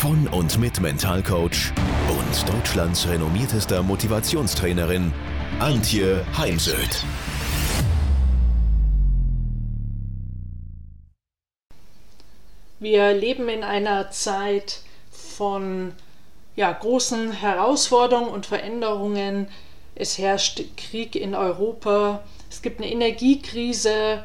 von und mit Mentalcoach und Deutschlands renommiertester Motivationstrainerin Antje Heimsöth. Wir leben in einer Zeit von ja, großen Herausforderungen und Veränderungen. Es herrscht Krieg in Europa, es gibt eine Energiekrise,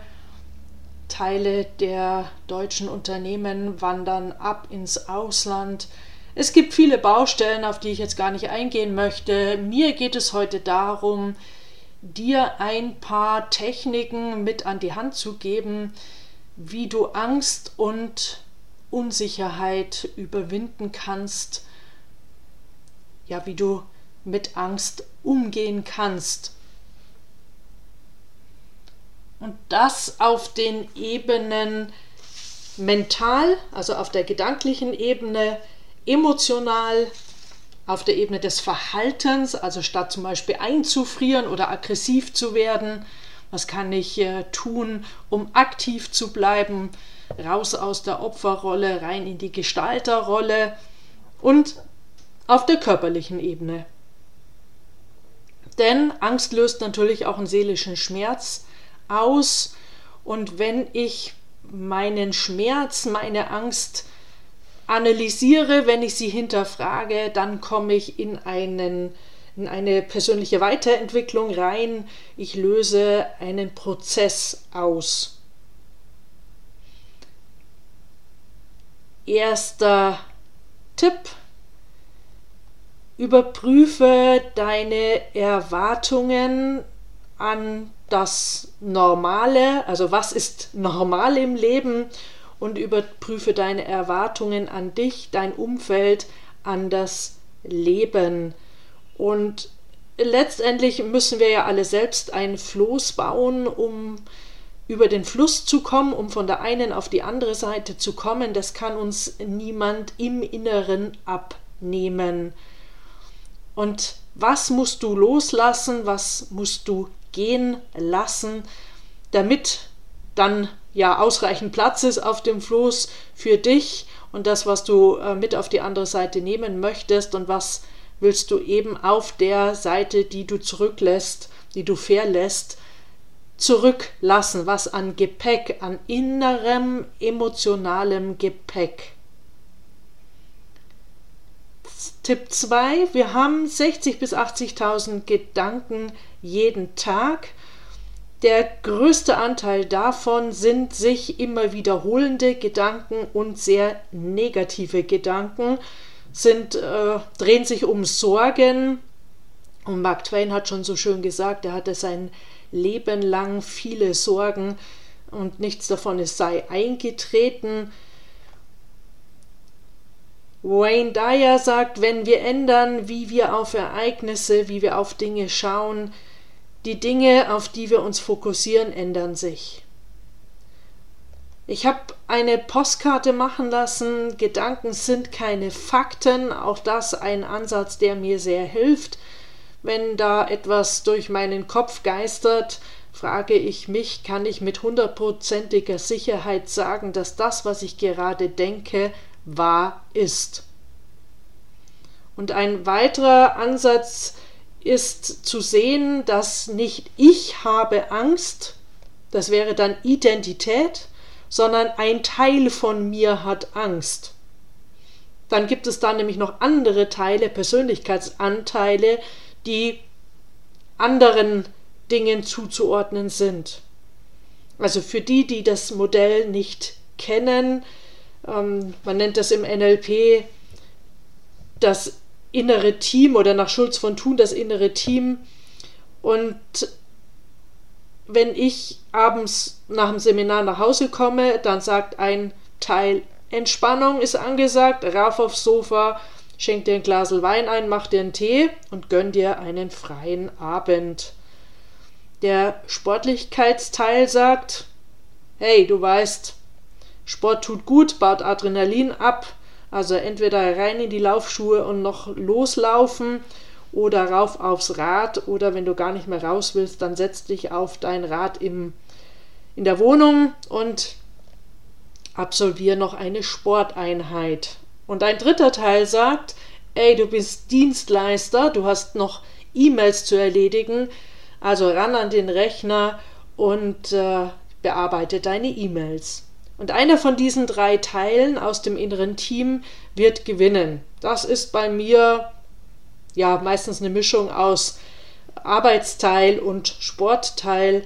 Teile der deutschen Unternehmen wandern ab ins Ausland. Es gibt viele Baustellen, auf die ich jetzt gar nicht eingehen möchte. Mir geht es heute darum, dir ein paar Techniken mit an die Hand zu geben, wie du Angst und Unsicherheit überwinden kannst. Ja, wie du mit Angst umgehen kannst. Und das auf den Ebenen mental, also auf der gedanklichen Ebene, emotional, auf der Ebene des Verhaltens, also statt zum Beispiel einzufrieren oder aggressiv zu werden, was kann ich äh, tun, um aktiv zu bleiben, raus aus der Opferrolle, rein in die Gestalterrolle und auf der körperlichen Ebene. Denn Angst löst natürlich auch einen seelischen Schmerz aus und wenn ich meinen Schmerz, meine Angst analysiere, wenn ich sie hinterfrage, dann komme ich in einen in eine persönliche Weiterentwicklung rein. Ich löse einen Prozess aus. Erster Tipp. Überprüfe deine Erwartungen an das Normale, also was ist normal im Leben und überprüfe deine Erwartungen an dich, dein Umfeld, an das Leben. Und letztendlich müssen wir ja alle selbst ein Floß bauen, um über den Fluss zu kommen, um von der einen auf die andere Seite zu kommen. Das kann uns niemand im Inneren abnehmen. Und was musst du loslassen, was musst du gehen lassen, damit dann ja ausreichend Platz ist auf dem Floß für dich und das, was du äh, mit auf die andere Seite nehmen möchtest und was willst du eben auf der Seite, die du zurücklässt, die du verlässt, zurücklassen, was an Gepäck, an innerem emotionalem Gepäck. Tipp 2, wir haben 60.000 bis 80.000 Gedanken jeden Tag. Der größte Anteil davon sind sich immer wiederholende Gedanken und sehr negative Gedanken, sind, äh, drehen sich um Sorgen. Und Mark Twain hat schon so schön gesagt, er hatte sein Leben lang viele Sorgen und nichts davon ist sei eingetreten. Wayne Dyer sagt, wenn wir ändern, wie wir auf Ereignisse, wie wir auf Dinge schauen, die Dinge, auf die wir uns fokussieren, ändern sich. Ich habe eine Postkarte machen lassen, Gedanken sind keine Fakten, auch das ein Ansatz, der mir sehr hilft. Wenn da etwas durch meinen Kopf geistert, frage ich mich, kann ich mit hundertprozentiger Sicherheit sagen, dass das, was ich gerade denke, wahr ist. Und ein weiterer Ansatz ist zu sehen, dass nicht ich habe Angst, das wäre dann Identität, sondern ein Teil von mir hat Angst. Dann gibt es da nämlich noch andere Teile, Persönlichkeitsanteile, die anderen Dingen zuzuordnen sind. Also für die, die das Modell nicht kennen, ähm, man nennt das im NLP das innere Team oder nach Schulz von Thun das innere Team. Und wenn ich abends nach dem Seminar nach Hause komme, dann sagt ein Teil Entspannung ist angesagt, rauf aufs Sofa, schenk dir ein Glas Wein ein, mach dir einen Tee und gönn dir einen freien Abend. Der Sportlichkeitsteil sagt, hey, du weißt, Sport tut gut, baut Adrenalin ab, also entweder rein in die Laufschuhe und noch loslaufen oder rauf aufs Rad oder wenn du gar nicht mehr raus willst, dann setz dich auf dein Rad im, in der Wohnung und absolvier noch eine Sporteinheit. Und ein dritter Teil sagt, ey, du bist Dienstleister, du hast noch E-Mails zu erledigen, also ran an den Rechner und äh, bearbeite deine E-Mails. Und einer von diesen drei Teilen aus dem inneren Team wird gewinnen. Das ist bei mir ja meistens eine Mischung aus Arbeitsteil und Sportteil,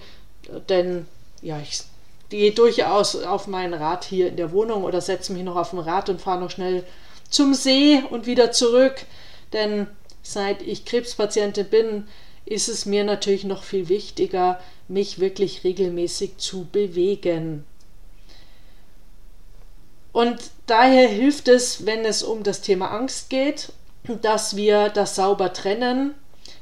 denn ja, ich gehe durchaus auf mein Rad hier in der Wohnung oder setze mich noch auf dem Rad und fahre noch schnell zum See und wieder zurück, denn seit ich Krebspatientin bin, ist es mir natürlich noch viel wichtiger, mich wirklich regelmäßig zu bewegen. Und daher hilft es, wenn es um das Thema Angst geht, dass wir das sauber trennen,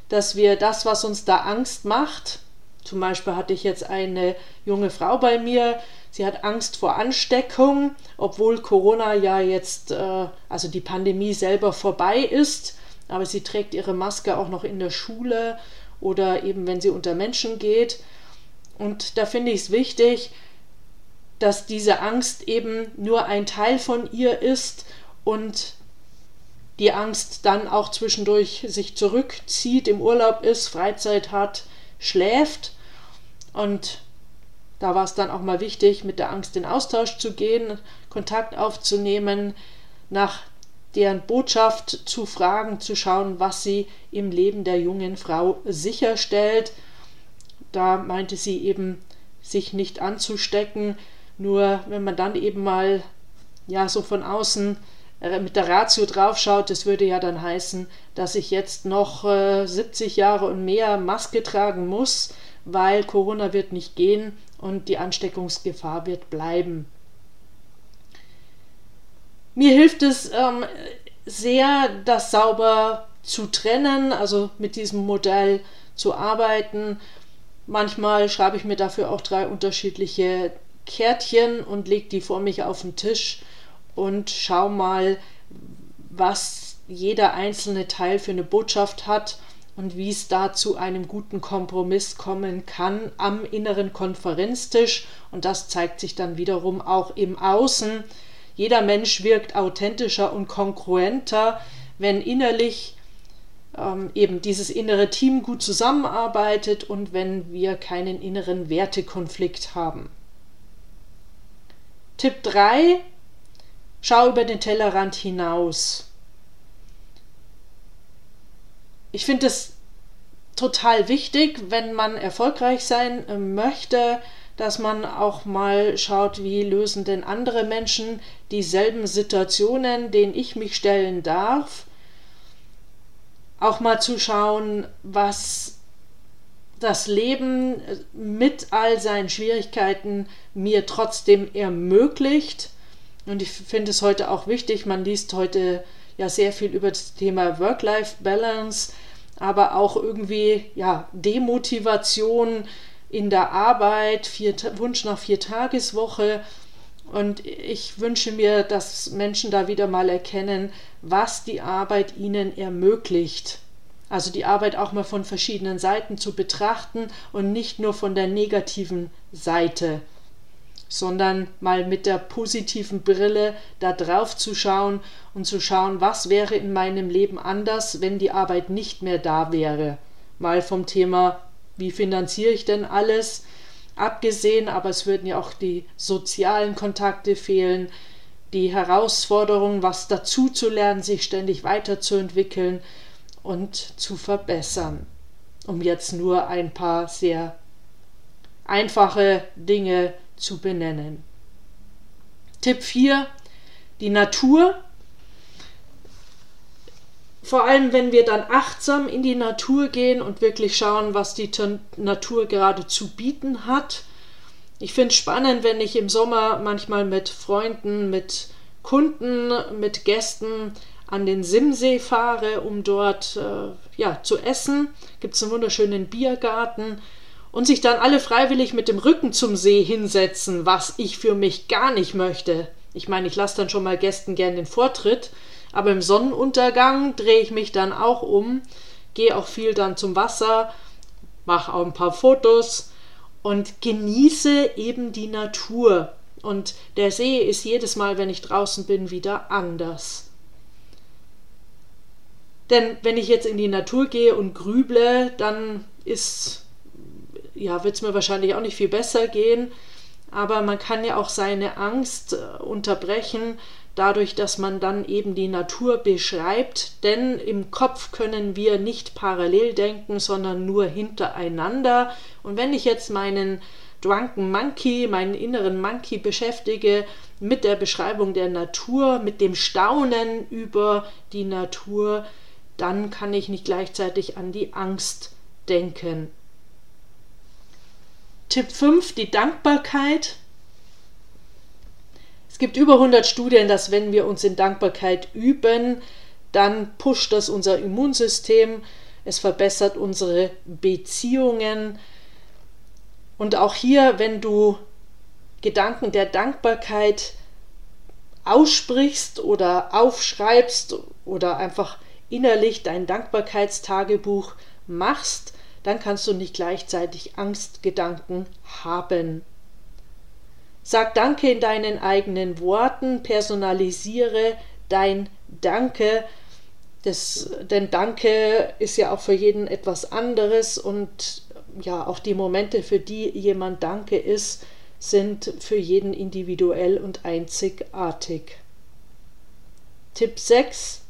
dass wir das, was uns da Angst macht, zum Beispiel hatte ich jetzt eine junge Frau bei mir, sie hat Angst vor Ansteckung, obwohl Corona ja jetzt, äh, also die Pandemie selber vorbei ist, aber sie trägt ihre Maske auch noch in der Schule oder eben wenn sie unter Menschen geht. Und da finde ich es wichtig, dass diese Angst eben nur ein Teil von ihr ist und die Angst dann auch zwischendurch sich zurückzieht, im Urlaub ist, Freizeit hat, schläft. Und da war es dann auch mal wichtig, mit der Angst in Austausch zu gehen, Kontakt aufzunehmen, nach deren Botschaft zu fragen, zu schauen, was sie im Leben der jungen Frau sicherstellt. Da meinte sie eben, sich nicht anzustecken, nur wenn man dann eben mal ja so von außen äh, mit der Ratio draufschaut, das würde ja dann heißen, dass ich jetzt noch äh, 70 Jahre und mehr Maske tragen muss, weil Corona wird nicht gehen und die Ansteckungsgefahr wird bleiben. Mir hilft es ähm, sehr, das sauber zu trennen, also mit diesem Modell zu arbeiten. Manchmal schreibe ich mir dafür auch drei unterschiedliche Kärtchen und lege die vor mich auf den Tisch und schau mal, was jeder einzelne Teil für eine Botschaft hat und wie es da zu einem guten Kompromiss kommen kann am inneren Konferenztisch. Und das zeigt sich dann wiederum auch im Außen. Jeder Mensch wirkt authentischer und kongruenter, wenn innerlich ähm, eben dieses innere Team gut zusammenarbeitet und wenn wir keinen inneren Wertekonflikt haben. Tipp 3. Schau über den Tellerrand hinaus. Ich finde es total wichtig, wenn man erfolgreich sein äh, möchte, dass man auch mal schaut, wie lösen denn andere Menschen dieselben Situationen, denen ich mich stellen darf. Auch mal zu schauen, was das Leben äh, mit all seinen Schwierigkeiten mir trotzdem ermöglicht. Und ich finde es heute auch wichtig, man liest heute ja sehr viel über das Thema Work-Life-Balance, aber auch irgendwie ja Demotivation in der Arbeit, vier, Wunsch nach Viertageswoche. Und ich wünsche mir, dass Menschen da wieder mal erkennen, was die Arbeit ihnen ermöglicht also die Arbeit auch mal von verschiedenen Seiten zu betrachten und nicht nur von der negativen Seite, sondern mal mit der positiven Brille da drauf zu schauen und zu schauen, was wäre in meinem Leben anders, wenn die Arbeit nicht mehr da wäre. Mal vom Thema, wie finanziere ich denn alles, abgesehen, aber es würden ja auch die sozialen Kontakte fehlen, die Herausforderung, was dazu zu lernen, sich ständig weiterzuentwickeln und zu verbessern. Um jetzt nur ein paar sehr einfache Dinge zu benennen. Tipp 4. Die Natur. Vor allem, wenn wir dann achtsam in die Natur gehen und wirklich schauen, was die Natur gerade zu bieten hat. Ich finde es spannend, wenn ich im Sommer manchmal mit Freunden, mit Kunden, mit Gästen an den Simsee fahre, um dort äh, ja, zu essen. Gibt es einen wunderschönen Biergarten. Und sich dann alle freiwillig mit dem Rücken zum See hinsetzen, was ich für mich gar nicht möchte. Ich meine, ich lasse dann schon mal Gästen gern den Vortritt, aber im Sonnenuntergang drehe ich mich dann auch um, gehe auch viel dann zum Wasser, mache auch ein paar Fotos und genieße eben die Natur. Und der See ist jedes Mal, wenn ich draußen bin, wieder anders. Denn wenn ich jetzt in die Natur gehe und grüble, dann ist, ja, wird es mir wahrscheinlich auch nicht viel besser gehen. Aber man kann ja auch seine Angst äh, unterbrechen, dadurch, dass man dann eben die Natur beschreibt. Denn im Kopf können wir nicht parallel denken, sondern nur hintereinander. Und wenn ich jetzt meinen Drunken Monkey, meinen inneren Monkey beschäftige mit der Beschreibung der Natur, mit dem Staunen über die Natur, dann kann ich nicht gleichzeitig an die Angst denken. Tipp 5, die Dankbarkeit. Es gibt über 100 Studien, dass wenn wir uns in Dankbarkeit üben, dann pusht das unser Immunsystem, es verbessert unsere Beziehungen. Und auch hier, wenn du Gedanken der Dankbarkeit aussprichst oder aufschreibst oder einfach innerlich dein Dankbarkeitstagebuch machst, dann kannst du nicht gleichzeitig Angstgedanken haben. Sag Danke in deinen eigenen Worten, personalisiere dein Danke, das, denn Danke ist ja auch für jeden etwas anderes und ja, auch die Momente, für die jemand Danke ist, sind für jeden individuell und einzigartig. Tipp 6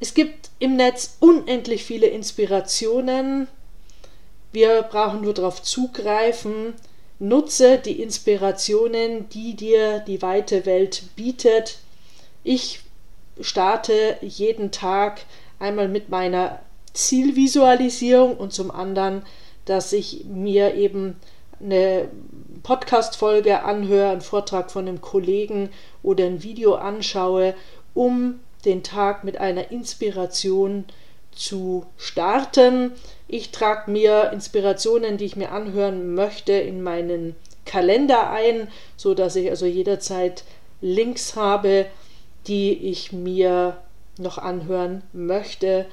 es gibt im Netz unendlich viele Inspirationen. Wir brauchen nur darauf zugreifen. Nutze die Inspirationen, die dir die weite Welt bietet. Ich starte jeden Tag einmal mit meiner Zielvisualisierung und zum anderen, dass ich mir eben eine Podcast-Folge anhöre, einen Vortrag von einem Kollegen oder ein Video anschaue, um den Tag mit einer Inspiration zu starten. Ich trage mir Inspirationen, die ich mir anhören möchte, in meinen Kalender ein, so dass ich also jederzeit Links habe, die ich mir noch anhören möchte.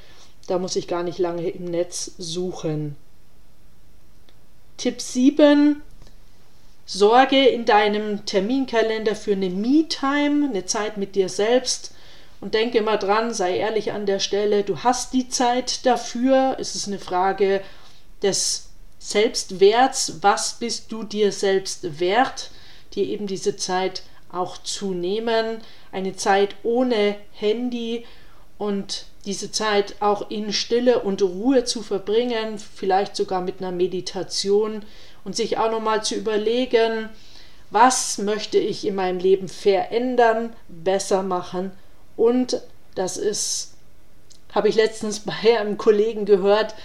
Da muss ich gar nicht lange im Netz suchen. Tipp 7. Sorge in deinem Terminkalender für eine Me-Time, eine Zeit mit dir selbst. Und denke immer dran, sei ehrlich an der Stelle, du hast die Zeit dafür. Es ist eine Frage des Selbstwerts. Was bist du dir selbst wert, dir eben diese Zeit auch zu nehmen? Eine Zeit ohne Handy und diese Zeit auch in Stille und Ruhe zu verbringen, vielleicht sogar mit einer Meditation und sich auch nochmal zu überlegen, was möchte ich in meinem Leben verändern, besser machen und das ist, habe ich letztens bei einem Kollegen gehört,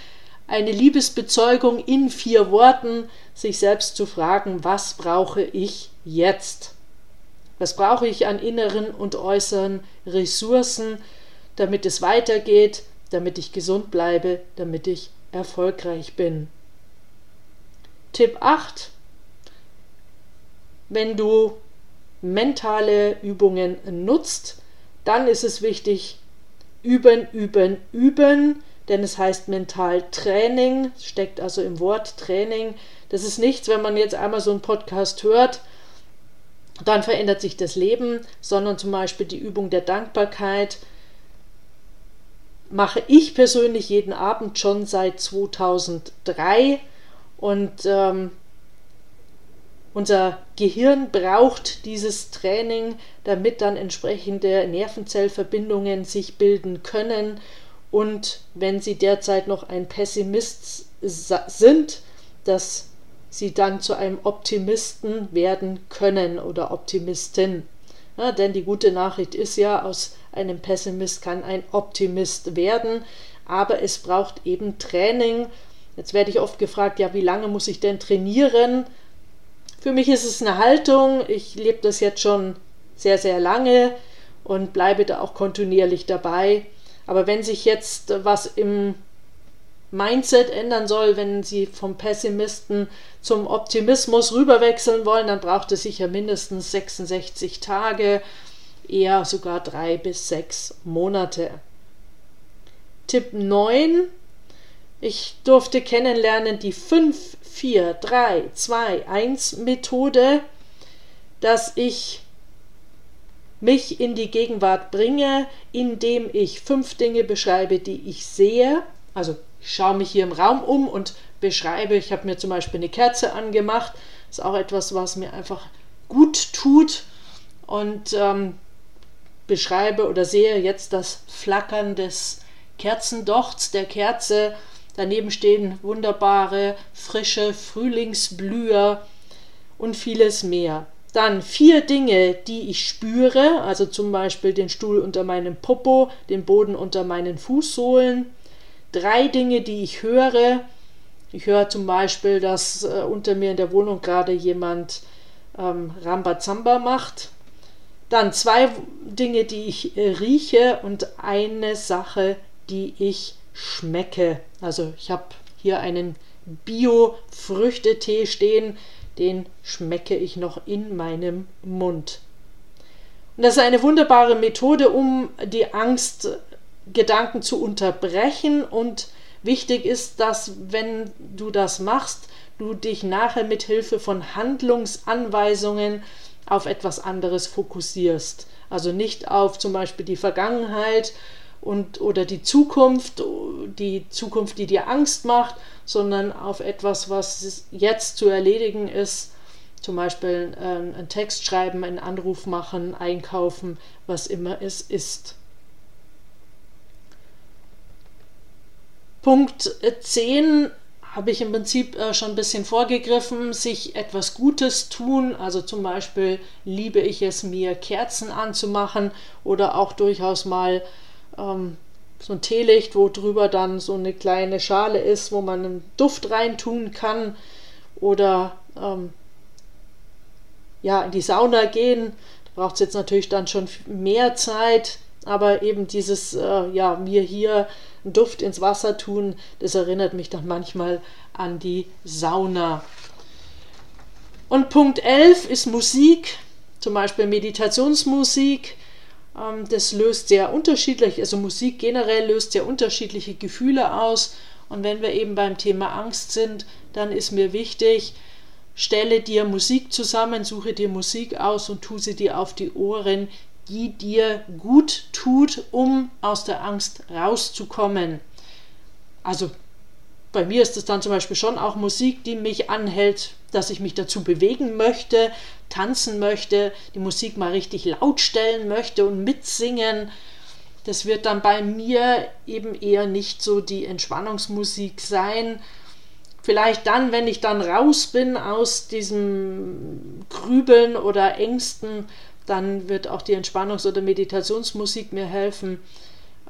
eine Liebesbezeugung in vier Worten, sich selbst zu fragen, was brauche ich jetzt? Was brauche ich an inneren und äußeren Ressourcen, damit es weitergeht, damit ich gesund bleibe, damit ich erfolgreich bin? Tipp 8. Wenn du mentale Übungen nutzt, dann ist es wichtig, üben, üben, üben, denn es heißt Mentaltraining, steckt also im Wort Training. Das ist nichts, wenn man jetzt einmal so einen Podcast hört, dann verändert sich das Leben, sondern zum Beispiel die Übung der Dankbarkeit mache ich persönlich jeden Abend schon seit 2003 und ähm, unser Gehirn braucht dieses Training, damit dann entsprechende Nervenzellverbindungen sich bilden können. Und wenn Sie derzeit noch ein Pessimist sind, dass Sie dann zu einem Optimisten werden können oder Optimistin. Ja, denn die gute Nachricht ist ja, aus einem Pessimist kann ein Optimist werden, aber es braucht eben Training. Jetzt werde ich oft gefragt, ja, wie lange muss ich denn trainieren? Für mich ist es eine Haltung. Ich lebe das jetzt schon sehr, sehr lange und bleibe da auch kontinuierlich dabei. Aber wenn sich jetzt was im Mindset ändern soll, wenn Sie vom Pessimisten zum Optimismus rüberwechseln wollen, dann braucht es sicher mindestens 66 Tage, eher sogar drei bis sechs Monate. Tipp 9. Ich durfte kennenlernen die 5, 4, 3, 2, 1 Methode, dass ich mich in die Gegenwart bringe, indem ich fünf Dinge beschreibe, die ich sehe, also ich schaue mich hier im Raum um und beschreibe, ich habe mir zum Beispiel eine Kerze angemacht. Das ist auch etwas, was mir einfach gut tut. Und ähm, beschreibe oder sehe jetzt das Flackern des Kerzendochts, der Kerze. Daneben stehen wunderbare, frische Frühlingsblüher und vieles mehr. Dann vier Dinge, die ich spüre, also zum Beispiel den Stuhl unter meinem Popo, den Boden unter meinen Fußsohlen drei Dinge, die ich höre. Ich höre zum Beispiel, dass äh, unter mir in der Wohnung gerade jemand ähm, Rambazamba macht. Dann zwei Dinge, die ich äh, rieche und eine Sache, die ich schmecke. Also ich habe hier einen Bio-Früchtetee stehen, den schmecke ich noch in meinem Mund. Und das ist eine wunderbare Methode, um die Angst Gedanken zu unterbrechen und wichtig ist, dass wenn du das machst, du dich nachher mit Hilfe von Handlungsanweisungen auf etwas anderes fokussierst. Also nicht auf zum Beispiel die Vergangenheit und oder die Zukunft, die Zukunft, die dir Angst macht, sondern auf etwas, was jetzt zu erledigen ist. Zum Beispiel äh, einen Text schreiben, einen Anruf machen, einkaufen, was immer es ist. Punkt 10 habe ich im Prinzip äh, schon ein bisschen vorgegriffen, sich etwas Gutes tun. Also zum Beispiel liebe ich es, mir Kerzen anzumachen oder auch durchaus mal ähm, so ein Teelicht, wo drüber dann so eine kleine Schale ist, wo man einen Duft reintun kann oder ähm, ja, in die Sauna gehen. Da braucht es jetzt natürlich dann schon mehr Zeit, aber eben dieses, äh, ja, mir hier einen Duft ins Wasser tun, das erinnert mich dann manchmal an die Sauna. Und Punkt 11 ist Musik, zum Beispiel Meditationsmusik. Ähm, das löst sehr unterschiedlich, also Musik generell löst sehr unterschiedliche Gefühle aus. Und wenn wir eben beim Thema Angst sind, dann ist mir wichtig, stelle dir Musik zusammen, suche dir Musik aus und tu sie dir auf die Ohren, die dir gut tut, um aus der Angst rauszukommen. Also bei mir ist es dann zum Beispiel schon auch Musik, die mich anhält, dass ich mich dazu bewegen möchte, tanzen möchte, die Musik mal richtig laut stellen möchte und mitsingen. Das wird dann bei mir eben eher nicht so die Entspannungsmusik sein. Vielleicht dann, wenn ich dann raus bin aus diesem Grübeln oder Ängsten, dann wird auch die Entspannungs- oder Meditationsmusik mir helfen.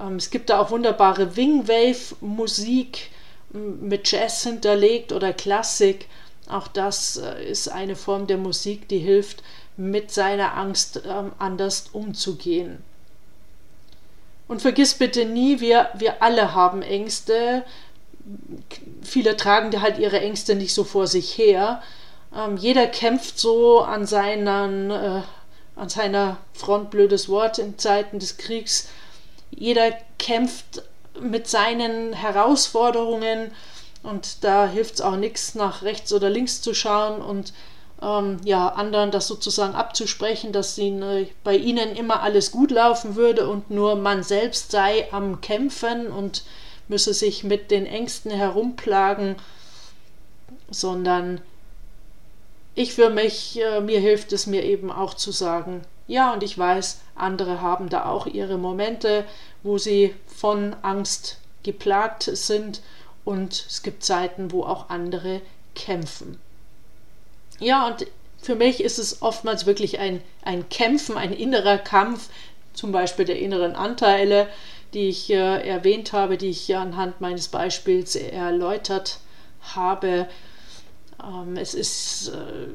Ähm, es gibt da auch wunderbare Wingwave-Musik mit Jazz hinterlegt oder Klassik. Auch das äh, ist eine Form der Musik, die hilft, mit seiner Angst ähm, anders umzugehen. Und vergiss bitte nie, wir, wir alle haben Ängste. Viele tragen halt ihre Ängste nicht so vor sich her. Ähm, jeder kämpft so an seinen äh, an seiner Front blödes Wort in Zeiten des Kriegs. Jeder kämpft mit seinen Herausforderungen und da hilft es auch nichts, nach rechts oder links zu schauen und ähm, ja, anderen das sozusagen abzusprechen, dass ihnen, bei ihnen immer alles gut laufen würde und nur man selbst sei am Kämpfen und müsse sich mit den Ängsten herumplagen, sondern ich für mich, äh, mir hilft es mir eben auch zu sagen, ja, und ich weiß, andere haben da auch ihre Momente, wo sie von Angst geplagt sind und es gibt Zeiten, wo auch andere kämpfen. Ja, und für mich ist es oftmals wirklich ein, ein Kämpfen, ein innerer Kampf, zum Beispiel der inneren Anteile, die ich äh, erwähnt habe, die ich anhand meines Beispiels erläutert habe. Ähm, es ist äh,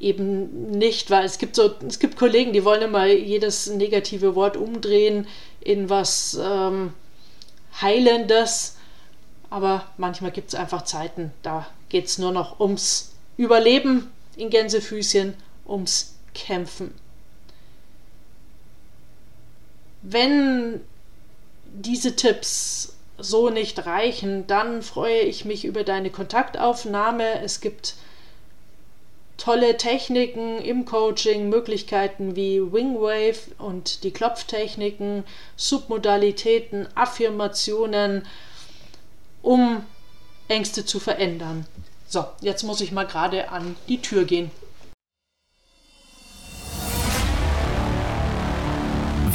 eben nicht, weil es gibt so, es gibt Kollegen, die wollen immer jedes negative Wort umdrehen in was ähm, Heilendes, aber manchmal gibt es einfach Zeiten, da geht es nur noch ums Überleben in Gänsefüßchen, ums Kämpfen. Wenn diese Tipps so nicht reichen, dann freue ich mich über deine Kontaktaufnahme. Es gibt tolle Techniken im Coaching, Möglichkeiten wie Wingwave und die Klopftechniken, Submodalitäten, Affirmationen, um Ängste zu verändern. So, jetzt muss ich mal gerade an die Tür gehen.